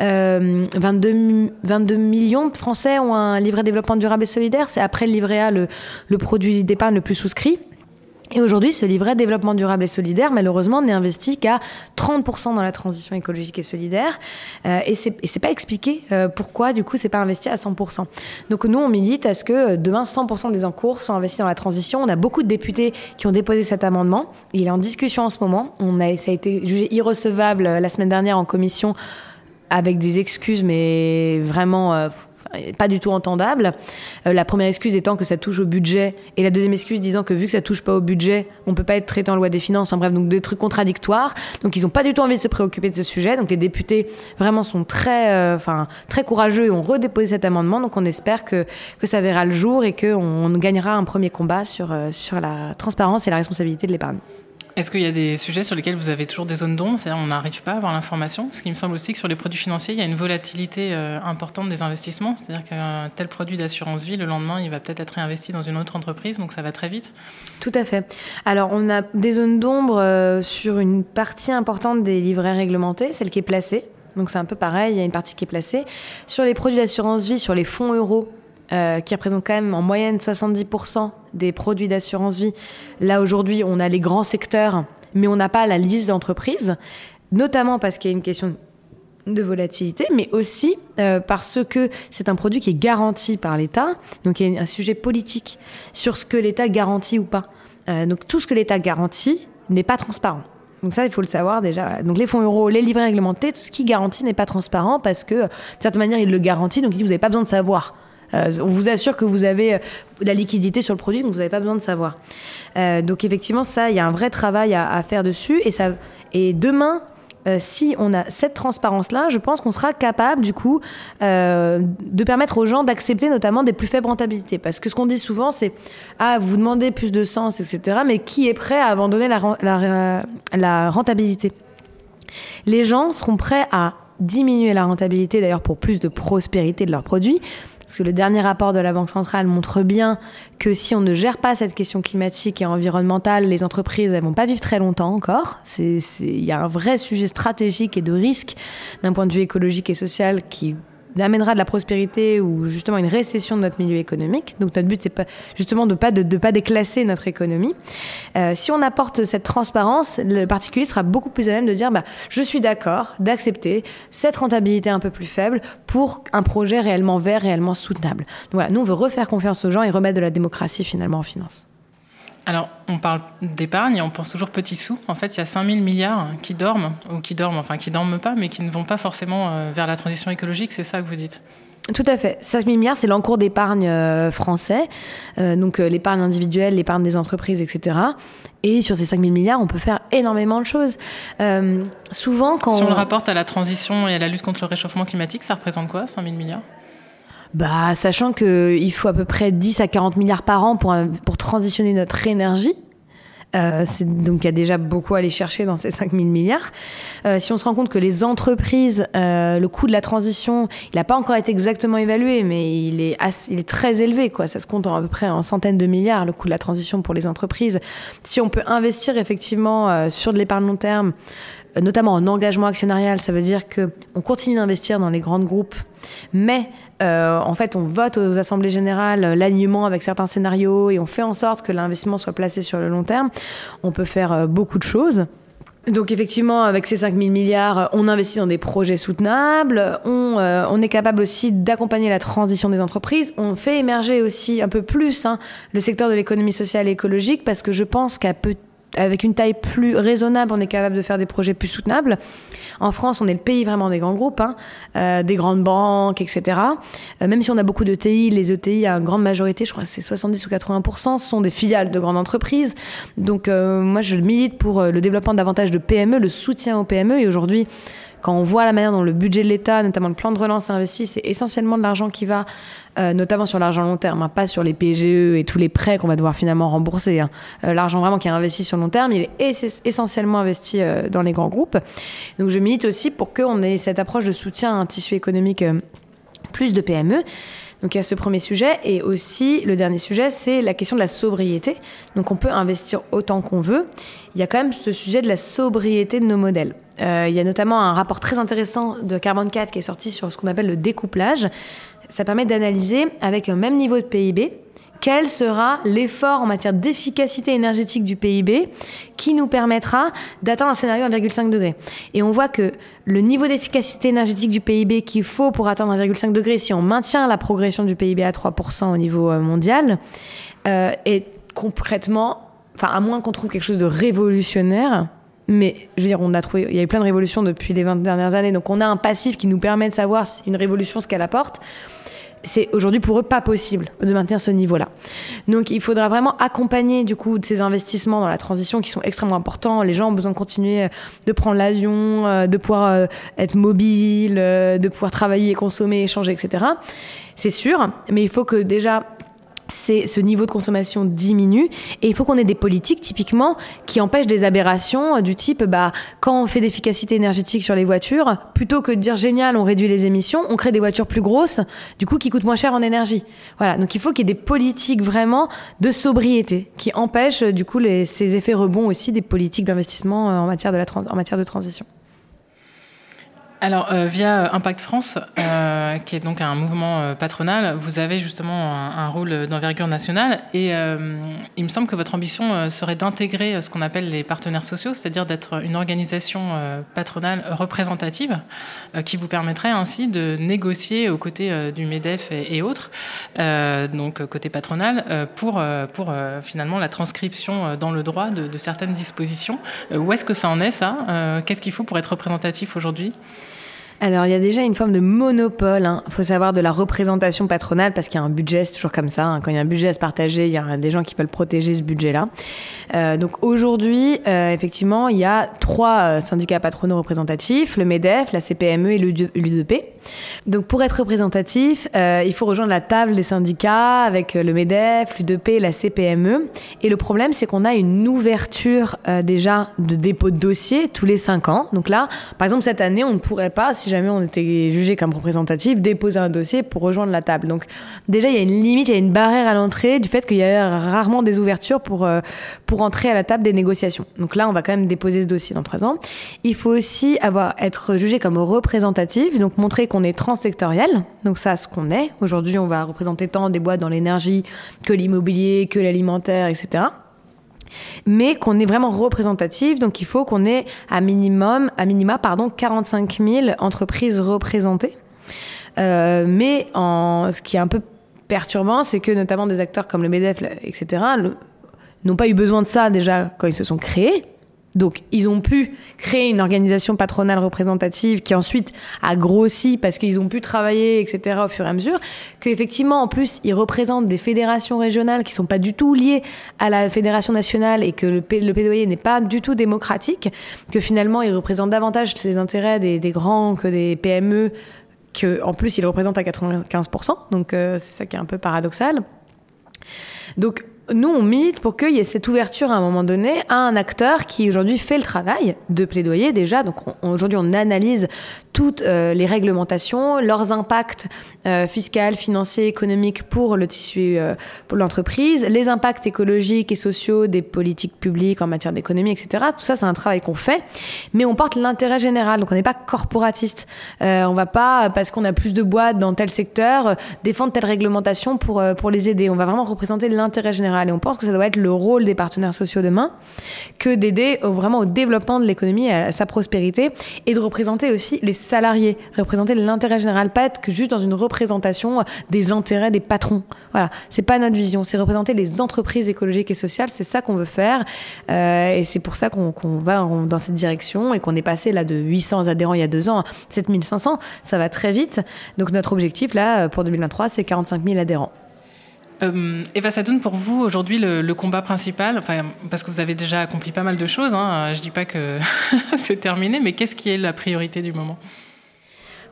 Euh, 22, 22 millions de Français ont un livret développement durable et solidaire. C'est après le livret A le, le produit d'épargne le plus souscrit. Et aujourd'hui, ce livret développement durable et solidaire, malheureusement, n'est investi qu'à 30% dans la transition écologique et solidaire. Euh, et c'est, et c'est pas expliqué euh, pourquoi, du coup, c'est pas investi à 100%. Donc nous, on milite à ce que euh, demain, 100% des encours soient investis dans la transition. On a beaucoup de députés qui ont déposé cet amendement. Il est en discussion en ce moment. Ça a été jugé irrecevable la semaine dernière en commission avec des excuses, mais vraiment pas du tout entendable. Euh, la première excuse étant que ça touche au budget et la deuxième excuse disant que vu que ça touche pas au budget, on peut pas être traité en loi des finances. En bref, donc des trucs contradictoires. Donc ils ont pas du tout envie de se préoccuper de ce sujet. Donc les députés vraiment sont très, euh, enfin très courageux et ont redéposé cet amendement. Donc on espère que que ça verra le jour et qu'on on gagnera un premier combat sur euh, sur la transparence et la responsabilité de l'épargne. Est-ce qu'il y a des sujets sur lesquels vous avez toujours des zones d'ombre? C'est-à-dire on n'arrive pas à avoir l'information? Parce qu'il me semble aussi que sur les produits financiers, il y a une volatilité euh, importante des investissements. C'est-à-dire qu'un tel produit d'assurance vie, le lendemain, il va peut-être être réinvesti dans une autre entreprise, donc ça va très vite. Tout à fait. Alors on a des zones d'ombre euh, sur une partie importante des livrets réglementés, celle qui est placée. Donc c'est un peu pareil, il y a une partie qui est placée. Sur les produits d'assurance vie, sur les fonds euros, euh, qui représente quand même en moyenne 70% des produits d'assurance vie. Là, aujourd'hui, on a les grands secteurs, mais on n'a pas la liste d'entreprises, notamment parce qu'il y a une question de volatilité, mais aussi euh, parce que c'est un produit qui est garanti par l'État. Donc il y a un sujet politique sur ce que l'État garantit ou pas. Euh, donc tout ce que l'État garantit n'est pas transparent. Donc ça, il faut le savoir déjà. Donc les fonds euros, les livrets réglementés, tout ce qui garantit n'est pas transparent parce que, de certaine manière, il le garantit. Donc il dit, vous n'avez pas besoin de savoir on vous assure que vous avez de la liquidité sur le produit, donc vous n'avez pas besoin de savoir. donc effectivement, ça, il y a un vrai travail à, faire dessus. Et, ça, et demain, euh, si on a cette transparence-là, je pense qu'on sera capable, du coup, euh, de permettre aux gens d'accepter notamment des plus faibles rentabilités. Parce que ce qu'on dit souvent, c'est Ah, vous demandez plus de sens, etc. Mais qui est prêt à abandonner la, la rentabilité? Les gens seront prêts à diminuer la rentabilité, d'ailleurs, pour plus de prospérité de leurs produits parce que le dernier rapport de la Banque centrale montre bien que si on ne gère pas cette question climatique et environnementale, les entreprises ne vont pas vivre très longtemps encore. Il y a un vrai sujet stratégique et de risque d'un point de vue écologique et social qui amènera de la prospérité ou justement une récession de notre milieu économique. Donc notre but c'est pas justement de pas de, pas déclasser notre économie. Euh, si on apporte cette transparence, le particulier sera beaucoup plus à même de dire bah je suis d'accord d'accepter cette rentabilité un peu plus faible pour un projet réellement vert, réellement soutenable. Voilà, nous on veut refaire confiance aux gens et remettre de la démocratie finalement en finance. Alors, on parle d'épargne et on pense toujours petits sous. En fait, il y a 5000 milliards qui dorment, ou qui dorment, enfin qui dorment pas, mais qui ne vont pas forcément euh, vers la transition écologique. C'est ça que vous dites? Tout à fait. 5 000 milliards, c'est l'encours d'épargne euh, français, euh, donc l'épargne individuelle, l'épargne des entreprises, etc. Et sur ces 5 000 milliards, on peut faire énormément de choses. souvent, quand... Si on le rapporte à la transition et à la lutte contre le réchauffement climatique, ça représente quoi, 5 000 milliards? Bah, sachant qu'il faut à peu près 10 à 40 milliards par an pour, pour transitionner notre énergie. Euh, donc il y a déjà beaucoup à aller chercher dans ces 5 000 milliards. Euh, si on se rend compte que les entreprises, euh, le coût de la transition, il n'a pas encore été exactement évalué, mais il est, il est très élevé. Quoi. Ça se compte à peu près en centaines de milliards, le coût de la transition pour les entreprises. Si on peut investir effectivement euh, sur de l'épargne long terme, notamment en engagement actionnarial, ça veut dire que on continue d'investir dans les grands groupes, mais euh, en fait, on vote aux assemblées générales euh, l'alignement avec certains scénarios et on fait en sorte que l'investissement soit placé sur le long terme. On peut faire euh, beaucoup de choses. Donc effectivement, avec ces 5 000 milliards, on investit dans des projets soutenables, on, est capable aussi d'accompagner la transition des entreprises, on fait émerger aussi un peu plus hein, le secteur de l'économie sociale et écologique parce que je pense qu'à peu avec une taille plus raisonnable, on est capable de faire des projets plus soutenables. En France, on est le pays vraiment des grands groupes, hein, euh, des grandes banques, etc. Euh, même si on a beaucoup d'ETI, les ETI, à grande majorité, je crois c'est 70 ou 80 sont des filiales de grandes entreprises. Donc euh, moi, je milite pour le développement davantage de PME, le soutien aux PME. Et aujourd'hui, quand on voit la manière dont le budget de l'État, notamment le plan de relance, est investi, c'est essentiellement de l'argent qui va, euh, notamment sur l'argent long terme, hein, pas sur les PGE et tous les prêts qu'on va devoir finalement rembourser. Hein. Euh, l'argent vraiment qui est investi sur long terme, il est essentiellement investi euh, dans les grands groupes. Donc je milite aussi pour qu'on ait cette approche de soutien à un tissu économique plus de PME. Donc il y a ce premier sujet. Et aussi, le dernier sujet, c'est la question de la sobriété. Donc on peut investir autant qu'on veut. Il y a quand même ce sujet de la sobriété de nos modèles. Euh, il y a notamment un rapport très intéressant de Carbon 4 qui est sorti sur ce qu'on appelle le découplage. Ça permet d'analyser avec un même niveau de PIB quel sera l'effort en matière d'efficacité énergétique du PIB qui nous permettra d'atteindre un scénario 1,5 degré. Et on voit que le niveau d'efficacité énergétique du PIB qu'il faut pour atteindre 1,5 degré, si on maintient la progression du PIB à 3% au niveau euh, mondial, euh, est concrètement, enfin à moins qu'on trouve quelque chose de révolutionnaire, mais je veux dire, on a trouvé, il y a eu plein de révolutions depuis les 20 dernières années, donc on a un passif qui nous permet de savoir si une révolution ce qu'elle apporte c'est aujourd'hui pour eux pas possible de maintenir ce niveau-là. Donc il faudra vraiment accompagner du coup ces investissements dans la transition qui sont extrêmement importants. Les gens ont besoin de continuer euh, de prendre l'avion, euh, de pouvoir euh, être mobile, de pouvoir travailler, consommer, échanger, etc. C'est sûr, mais il faut que déjà ce niveau de consommation diminue. Et il faut qu'on ait des politiques typiquement qui empêchent des aberrations du type bah quand on fait d'efficacité énergétique sur les voitures plutôt que de dire génial on réduit les émissions on crée des voitures plus grosses du coup qui coûtent moins cher en énergie. Voilà. Donc il faut qu'il y ait des politiques vraiment de sobriété qui empêchent du coup ces effets rebonds aussi des politiques d'investissement en matière de la en matière de transition alors, euh, via Impact France, euh, qui est donc un mouvement euh, patronal, vous avez justement un, rôle d'envergure nationale et il me semble que votre ambition serait d'intégrer ce qu'on appelle les partenaires sociaux, c'est-à-dire d'être une organisation patronale représentative qui vous permettrait ainsi de négocier aux côtés du MEDEF et, autres, donc côté patronal, pour, finalement la transcription dans le droit de certaines dispositions. où est-ce que ça en est, ça? Qu'est-ce qu'il faut pour être représentatif aujourd'hui? Alors, il y a déjà une forme de monopole, il hein. faut savoir, de la représentation patronale, parce qu'il y a un budget, c'est toujours comme ça. Hein. Quand il y a un budget à se partager, il y a des gens qui veulent protéger ce budget-là. Euh, donc aujourd'hui, euh, effectivement, il y a trois euh, syndicats patronaux représentatifs, le MEDEF, la CPME et l'UDP. Donc pour être représentatif, il faut rejoindre la table des syndicats avec le MEDEF, l'UDP la CPME. Et le problème, c'est qu'on a une ouverture déjà de dépôt de dossier tous les cinq ans. Donc là, par exemple, cette année, on ne pourrait pas, si jamais on était jugé comme représentatif, déposer un dossier pour rejoindre la table. Donc déjà, il y a une limite, il y a une barrière à l'entrée du fait qu'il y a rarement des ouvertures pour, euh, pour entrer à la table des négociations. Donc là, on va quand même déposer ce dossier dans trois ans. Il faut aussi avoir, être jugé comme représentatif, donc montrer qu'on est transsectoriel. Donc ça, ce qu'on est. Aujourd'hui, on va représenter tant des boîtes dans l'énergie que l'immobilier, que l'alimentaire, etc mais qu'on est vraiment représentatif. Donc il faut qu'on ait à minimum, à minima, pardon, 45 000 entreprises représentées. Euh, mais ce qui est un peu perturbant, c'est que notamment des acteurs comme le MEDEF, etc., n'ont pas eu besoin de ça déjà quand ils se sont créés. Donc, ils ont pu créer une organisation patronale représentative qui ensuite a grossi parce qu'ils ont pu travailler, etc., au fur et à mesure. Qu'effectivement, en plus, ils représentent des fédérations régionales qui sont pas du tout liées à la fédération nationale et que le, le plaidoyer n'est pas du tout démocratique. Que finalement, ils représentent davantage les intérêts des, des grands que des PME. Que, en plus, ils représentent à 95%. Donc, euh, c'est ça qui est un peu paradoxal. Donc, nous, on milite pour qu'il y ait cette ouverture à un moment donné à un acteur qui aujourd'hui fait le travail de plaidoyer déjà. Donc aujourd'hui, on analyse toutes euh, les réglementations, leurs impacts euh, fiscal, financiers, économiques pour le tissu, euh, pour l'entreprise, les impacts écologiques et sociaux des politiques publiques en matière d'économie, etc. Tout ça, c'est un travail qu'on fait, mais on porte l'intérêt général. Donc on n'est pas corporatiste. Euh, on va pas parce qu'on a plus de boîtes dans tel secteur défendre telle réglementation pour pour les aider. On va vraiment représenter l'intérêt général. Et on pense que ça doit être le rôle des partenaires sociaux demain que d'aider vraiment au développement de l'économie, à sa prospérité et de représenter aussi les salariés, représenter l'intérêt général, pas être que juste dans une représentation des intérêts des patrons. Voilà, c'est pas notre vision, c'est représenter les entreprises écologiques et sociales, c'est ça qu'on veut faire euh, et c'est pour ça qu'on va dans cette direction et qu'on est passé là de 800 adhérents il y a deux ans à 7500, ça va très vite. Donc notre objectif là pour 2023, c'est 45 000 adhérents. Euh, Eva Sadoun, pour vous, aujourd'hui, le, combat principal, enfin, parce que vous avez déjà accompli pas mal de choses, hein, je dis pas que c'est terminé, mais qu'est-ce qui est la priorité du moment?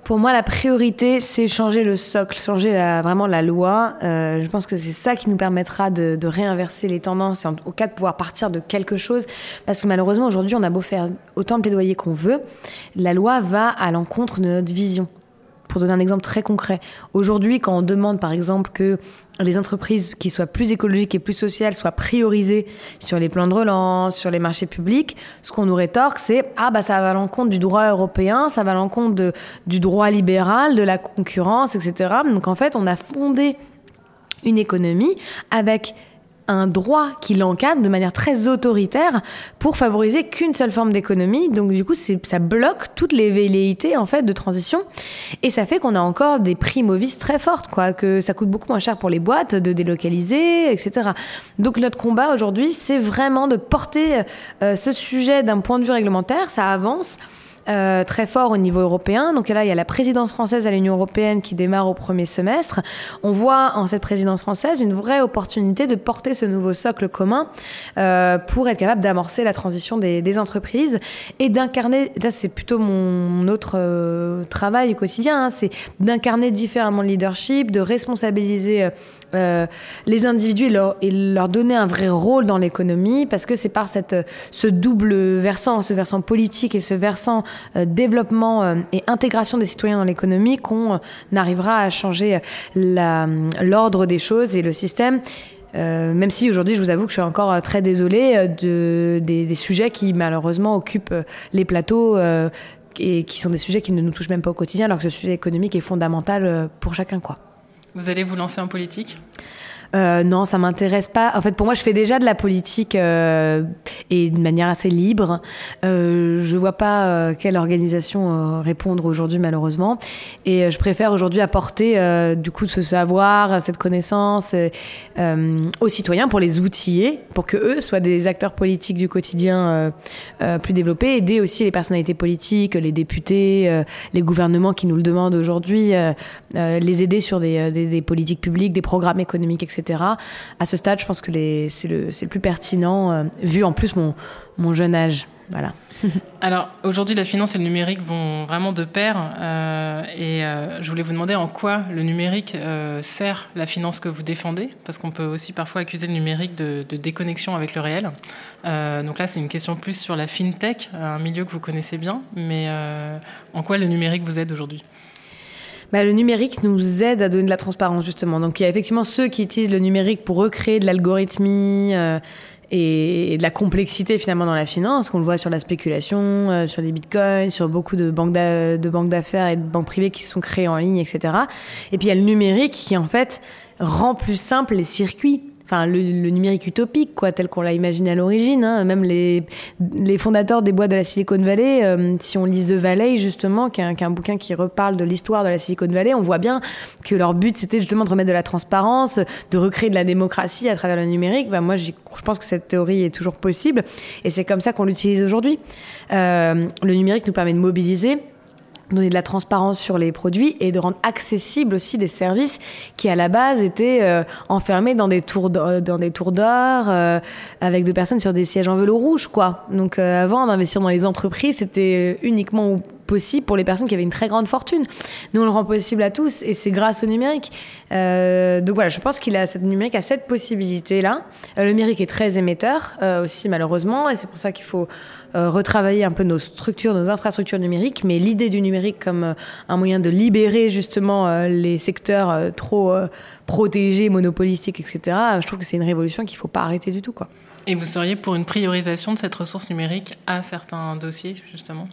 Pour moi, la priorité, c'est changer le socle, changer vraiment la loi. Euh, je pense que c'est ça qui nous permettra de, réinverser les tendances et en, au cas de pouvoir partir de quelque chose. Parce que malheureusement, aujourd'hui, on a beau faire autant de plaidoyer qu'on veut, la loi va à l'encontre de notre vision. Pour donner un exemple très concret, aujourd'hui, quand on demande par exemple que les entreprises qui soient plus écologiques et plus sociales soient priorisées sur les plans de relance, sur les marchés publics, ce qu'on nous rétorque, c'est ah bah ça va à l'encontre du droit européen, ça va à l'encontre du droit libéral, de la concurrence, etc. Donc en fait, on a fondé une économie avec un droit qui l'encadre de manière très autoritaire pour favoriser qu'une seule forme d'économie. Donc du coup, ça bloque toutes les velléités en fait de transition et ça fait qu'on a encore des prix movis très fortes, quoi, que ça coûte beaucoup moins cher pour les boîtes de délocaliser, etc. Donc notre combat aujourd'hui, c'est vraiment de porter euh, ce sujet d'un point de vue réglementaire. Ça avance. Euh, très fort au niveau européen. Donc là, il y a la présidence française à l'Union européenne qui démarre au premier semestre. On voit en cette présidence française une vraie opportunité de porter ce nouveau socle commun euh, pour être capable d'amorcer la transition des, entreprises et d'incarner, là c'est plutôt mon autre euh, travail quotidien, hein, c'est d'incarner différemment le leadership, de responsabiliser euh, les individus et leur, et leur, donner un vrai rôle dans l'économie parce que c'est par cette, ce double versant, ce versant politique et ce versant développement euh, et intégration des citoyens dans l'économie qu'on arrivera à changer l'ordre des choses et le système. même si aujourd'hui, je vous avoue que je suis encore très désolée de, des, sujets qui malheureusement occupent les plateaux et qui sont des sujets qui ne nous touchent même pas au quotidien, alors que ce sujet économique est fondamental pour chacun. Vous allez vous lancer en politique? Euh, non, ça m'intéresse pas. En fait, pour moi, je fais déjà de la politique euh, et de manière assez libre. Euh, je vois pas euh, quelle organisation euh, répondre aujourd'hui, malheureusement. Et euh, je préfère aujourd'hui apporter du coup ce savoir, cette connaissance aux citoyens pour les outiller, pour que eux soient des acteurs politiques du quotidien plus développés, aider aussi les personnalités politiques, les députés, les gouvernements qui nous le demandent aujourd'hui, les aider sur des, des politiques publiques, des programmes économiques, etc. À ce stade, je pense que c'est le, plus pertinent, euh, vu en plus mon, jeune âge. Voilà. Alors aujourd'hui, la finance et le numérique vont vraiment de pair. euh, et euh, je voulais vous demander en quoi le numérique sert la finance que vous défendez, parce qu'on peut aussi parfois accuser le numérique de, déconnexion avec le réel. Donc là, c'est une question plus sur la fintech, un milieu que vous connaissez bien. Mais en quoi le numérique vous aide aujourd'hui? Bah, le numérique nous aide à donner de la transparence, justement. Donc, il y a effectivement ceux qui utilisent le numérique pour recréer de l'algorithmie euh, et, de la complexité, finalement, dans la finance, qu'on le voit sur la spéculation, euh, sur les bitcoins, sur beaucoup de banques d'affaires et de banques privées qui sont créées en ligne, etc. Et puis, il y a le numérique qui, en fait, rend plus simple les circuits. Enfin, le, le numérique utopique, quoi, tel qu'on l'a imaginé à l'origine. hein. Même les, les fondateurs des bois de la Silicon Valley, euh, si on lit The Valley, justement, qui est un, qui est un bouquin qui reparle de l'histoire de la Silicon Valley, on voit bien que leur but, c'était justement de remettre de la transparence, de recréer de la démocratie à travers le numérique. Bah, moi, je pense que cette théorie est toujours possible. Et c'est comme ça qu'on l'utilise aujourd'hui. Euh, le numérique nous permet de mobiliser donner de la transparence sur les produits et de rendre accessibles aussi des services qui à la base étaient euh, enfermés dans des tours d'or- euh, avec des personnes sur des sièges en velours rouge quoi. Donc euh, avant d'investir dans les entreprises, c'était euh, uniquement possible pour les personnes qui avaient une très grande fortune. Nous on le rend possible à tous et c'est grâce au numérique. Euh, donc voilà, je pense qu'il a cette numérique a cette possibilité là. le numérique est très émetteur euh, aussi malheureusement et c'est pour ça qu'il faut euh, retravailler un peu nos structures, nos infrastructures numériques, mais l'idée du numérique comme euh, un moyen de libérer justement euh, les secteurs euh, trop euh, protégés, monopolistiques, etc., je trouve que c'est une révolution qu'il ne faut pas arrêter du tout. Quoi. Et vous seriez pour une priorisation de cette ressource numérique à certains dossiers, justement?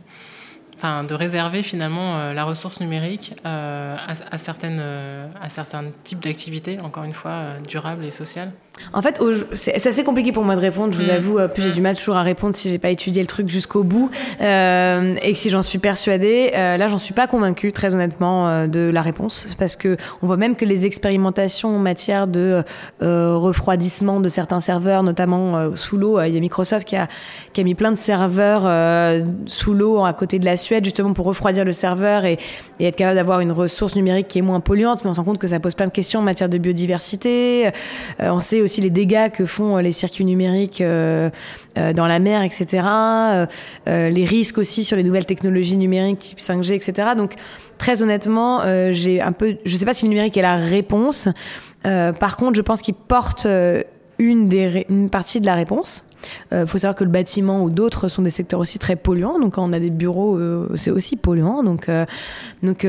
Enfin, de réserver finalement euh, la ressource numérique euh, à, certaines, euh, à certains types d'activités, encore une fois, durables et sociales En fait, c'est assez compliqué pour moi de répondre, je vous Mm. avoue. euh, j'ai Mm. du mal toujours à répondre si j'ai pas étudié le truc jusqu'au bout. Euh, et que si j'en suis persuadée, euh, là, j'en suis pas convaincue, très honnêtement, euh, de la réponse. Parce que on voit même que les expérimentations en matière de euh, refroidissement de certains serveurs, notamment sous l'eau, il y a Microsoft qui a, qui a mis plein de serveurs sous l'eau à côté de la Suède, justement pour refroidir le serveur et, et être capable d'avoir une ressource numérique qui est moins polluante. Mais on se rend compte que ça pose plein de questions en matière de biodiversité. On sait aussi les dégâts que font euh, les circuits numériques euh, euh, dans la mer, etc. Les risques aussi sur les nouvelles technologies numériques type 5G, etc. Donc très honnêtement, j'ai un peu, je sais pas si le numérique est la réponse. Par contre, je pense qu'il porte une des une partie de la réponse. Il faut savoir que le bâtiment ou d'autres sont des secteurs aussi très polluants. Donc quand on a des bureaux, c'est aussi polluant. Donc donc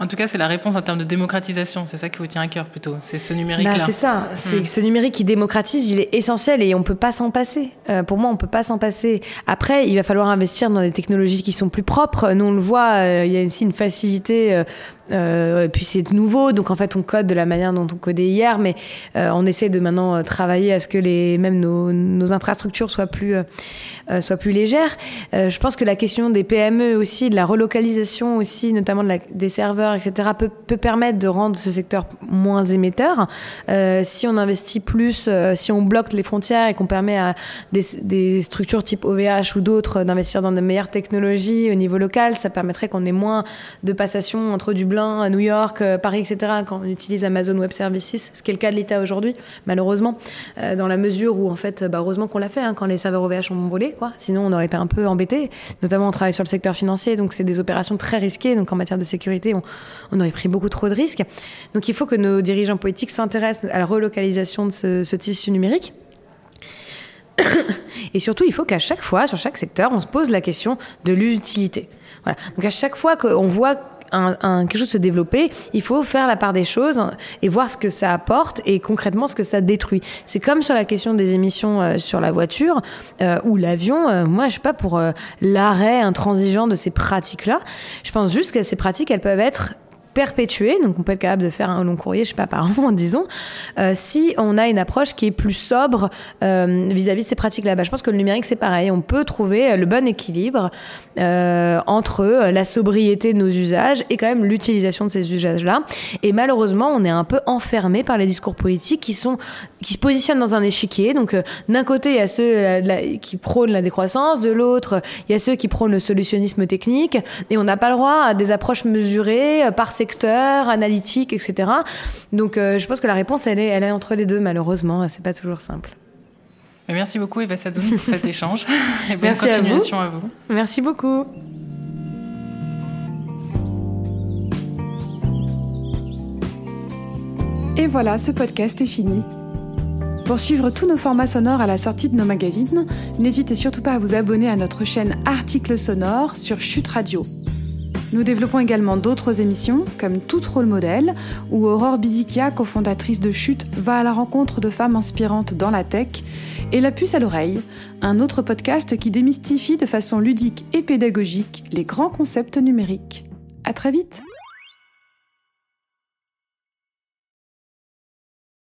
En tout cas, c'est la réponse en termes de démocratisation. C'est ça qui vous tient à cœur plutôt. C'est ce numérique-là. Bah, c'est ça. C'est Mm. que ce numérique qui démocratise, il est essentiel et on peut pas s'en passer. Euh, pour moi, on peut pas s'en passer. Après, il va falloir investir dans des technologies qui sont plus propres. Nous, on le voit, euh, il y a aussi une facilité. Euh, euh, et puis c'est nouveau, donc en fait on code de la manière dont on codait hier, mais euh, on essaie de maintenant euh, travailler à ce que les même nos, nos infrastructures soient plus euh, soient plus légères. Euh, je pense que la question des PME aussi, de la relocalisation aussi, notamment des serveurs, etc., peut, permettre de rendre ce secteur moins émetteur. Euh, si on investit plus, euh, si on bloque les frontières et qu'on permet à des, structures type OVH ou d'autres d'investir dans de meilleures technologies au niveau local, ça permettrait qu'on ait moins de passation entre Dublin, New York, Paris, etc. quand on utilise Amazon Web Services, ce qui est le cas de l'État aujourd'hui, malheureusement, dans la mesure où en fait, bah, heureusement qu'on l'a fait hein, quand les serveurs OVH ont volé, Sinon, on aurait été un peu embêté. Notamment, on travaille sur le secteur financier, donc c'est des opérations très risquées. Donc en matière de sécurité, on, aurait pris beaucoup trop de risques. Donc il faut que nos dirigeants politiques s'intéressent à la relocalisation de ce, tissu numérique. Et surtout, il faut qu'à chaque fois, sur chaque secteur, on se pose la question de l'utilité. Donc à chaque fois qu'on voit un, un, quelque chose se développer, il faut faire la part des choses et voir ce que ça apporte et concrètement ce que ça détruit. C'est comme sur la question des émissions euh, sur la voiture euh, ou l'avion. Euh, moi, je suis pas pour euh, l'arrêt intransigeant de ces pratiques-là. Je pense juste que ces pratiques, elles peuvent être perpétuer, donc on peut être capable de faire un long courrier, je sais pas, par an, disons, euh, si on a une approche qui est plus sobre euh, vis-à-vis de ces pratiques-là. Bah, je pense que le numérique, c'est pareil. On peut trouver le bon équilibre euh, entre la sobriété de nos usages et quand même l'utilisation de ces usages-là. Et malheureusement, on est un peu enfermé par les discours politiques qui sont qui se positionnent dans un échiquier. Donc, d'un côté, il y a ceux qui prônent la décroissance, de l'autre, il y a ceux qui prônent le solutionnisme technique, et on n'a pas le droit à des approches mesurées par secteur, analytique, etc. Donc euh, je pense que la réponse, elle est, elle est entre les deux, malheureusement. C'est pas toujours simple. Merci beaucoup, Eva Sadoun, pour cet échange. Et bonne Merci continuation à vous. à vous. Merci beaucoup. Et voilà, ce podcast est fini. Pour suivre tous nos formats sonores à la sortie de nos magazines, n'hésitez surtout pas à vous abonner à notre chaîne Articles sonores sur Chute Radio. Nous développons également d'autres émissions, comme Tout Rôle Modèle, où Aurore Bizikia, cofondatrice de Chute, va à la rencontre de femmes inspirantes dans la tech, et La Puce à l'oreille, un autre podcast qui démystifie de façon ludique et pédagogique les grands concepts numériques. À très vite!